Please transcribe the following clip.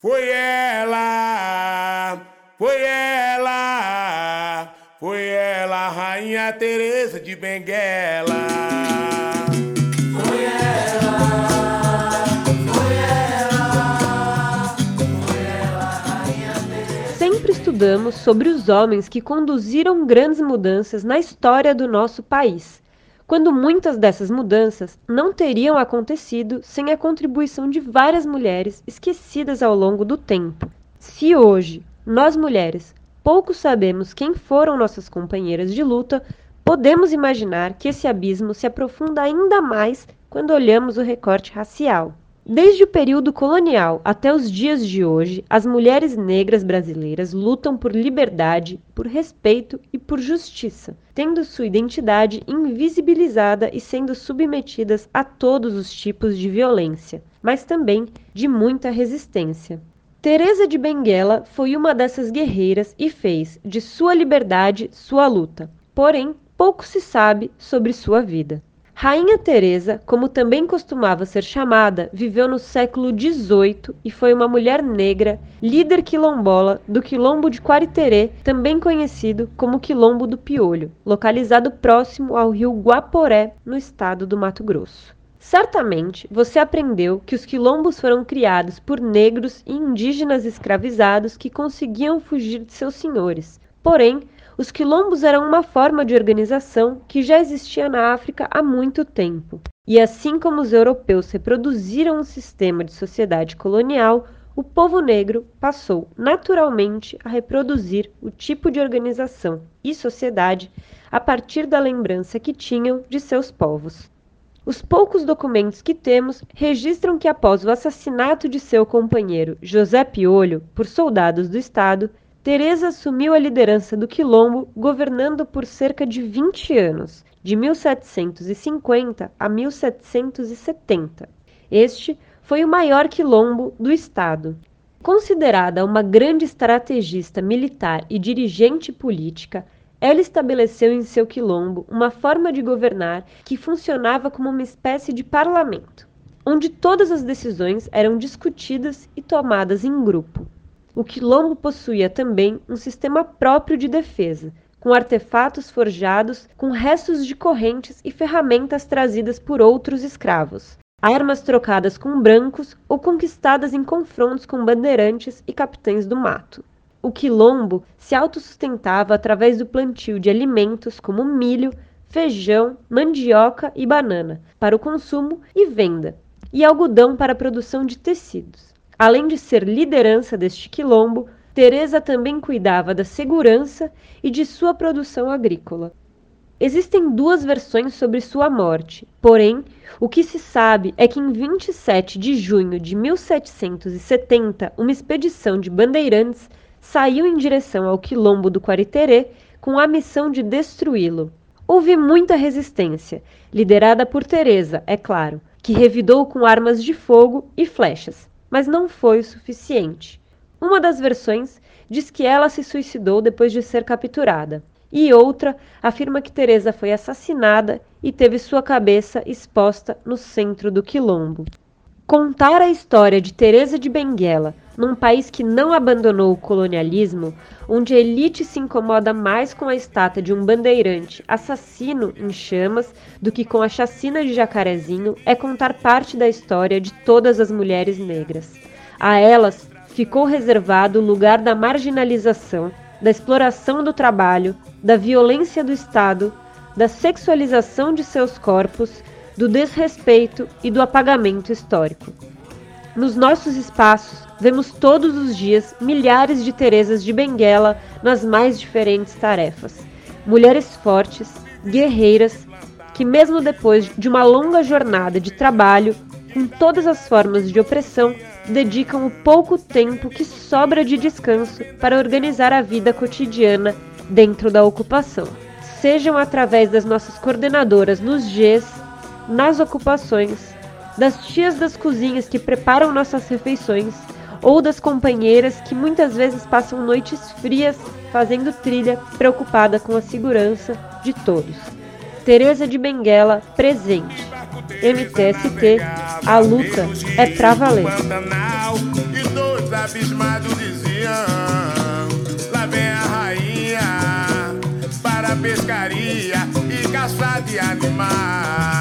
Foi ela, foi ela, foi ela, Rainha Teresa de Benguela. Foi ela, foi ela, foi ela, a Rainha Teresa. Sempre estudamos sobre os homens que conduziram grandes mudanças na história do nosso país quando muitas dessas mudanças não teriam acontecido sem a contribuição de várias mulheres esquecidas ao longo do tempo. Se hoje, nós mulheres, pouco sabemos quem foram nossas companheiras de luta, podemos imaginar que esse abismo se aprofunda ainda mais quando olhamos o recorte racial. Desde o período colonial até os dias de hoje, as mulheres negras brasileiras lutam por liberdade, por respeito e por justiça, tendo sua identidade invisibilizada e sendo submetidas a todos os tipos de violência, mas também de muita resistência. Teresa de Benguela foi uma dessas guerreiras e fez de sua liberdade sua luta. Porém, pouco se sabe sobre sua vida. Rainha Teresa, como também costumava ser chamada, viveu no século XVIII e foi uma mulher negra, líder quilombola do quilombo de Quariterê, também conhecido como Quilombo do Piolho, localizado próximo ao rio Guaporé, no estado do Mato Grosso. Certamente você aprendeu que os quilombos foram criados por negros e indígenas escravizados que conseguiam fugir de seus senhores. Porém, os quilombos eram uma forma de organização que já existia na África há muito tempo. E assim como os europeus reproduziram um sistema de sociedade colonial, o povo negro passou naturalmente a reproduzir o tipo de organização e sociedade a partir da lembrança que tinham de seus povos. Os poucos documentos que temos registram que após o assassinato de seu companheiro José Piolho por soldados do Estado, Teresa assumiu a liderança do quilombo, governando por cerca de 20 anos, de 1750 a 1770. Este foi o maior quilombo do estado. Considerada uma grande estrategista militar e dirigente política, ela estabeleceu em seu quilombo uma forma de governar que funcionava como uma espécie de parlamento, onde todas as decisões eram discutidas e tomadas em grupo. O quilombo possuía também um sistema próprio de defesa, com artefatos forjados com restos de correntes e ferramentas trazidas por outros escravos, armas trocadas com brancos ou conquistadas em confrontos com bandeirantes e capitães do mato. O quilombo se autossustentava através do plantio de alimentos como milho, feijão, mandioca e banana para o consumo e venda, e algodão para a produção de tecidos. Além de ser liderança deste quilombo, Teresa também cuidava da segurança e de sua produção agrícola. Existem duas versões sobre sua morte, porém, o que se sabe é que em 27 de junho de 1770, uma expedição de bandeirantes saiu em direção ao quilombo do Quariterê com a missão de destruí-lo. Houve muita resistência, liderada por Teresa, é claro, que revidou com armas de fogo e flechas mas não foi o suficiente. Uma das versões diz que ela se suicidou depois de ser capturada, e outra afirma que Teresa foi assassinada e teve sua cabeça exposta no centro do quilombo. Contar a história de Teresa de Benguela num país que não abandonou o colonialismo, onde a elite se incomoda mais com a estátua de um bandeirante assassino em chamas do que com a chacina de Jacarezinho, é contar parte da história de todas as mulheres negras. A elas ficou reservado o lugar da marginalização, da exploração do trabalho, da violência do Estado, da sexualização de seus corpos, do desrespeito e do apagamento histórico. Nos nossos espaços, vemos todos os dias milhares de Teresas de Benguela nas mais diferentes tarefas. Mulheres fortes, guerreiras, que, mesmo depois de uma longa jornada de trabalho, com todas as formas de opressão, dedicam o pouco tempo que sobra de descanso para organizar a vida cotidiana dentro da ocupação. Sejam através das nossas coordenadoras nos Gs, nas ocupações, das tias das cozinhas que preparam nossas refeições ou das companheiras que muitas vezes passam noites frias fazendo trilha, preocupada com a segurança de todos. Teresa de Benguela, presente. MTST, a luta é pra valer. Os abismados diziam: Lá vem a rainha para a pescaria e caçar de animais.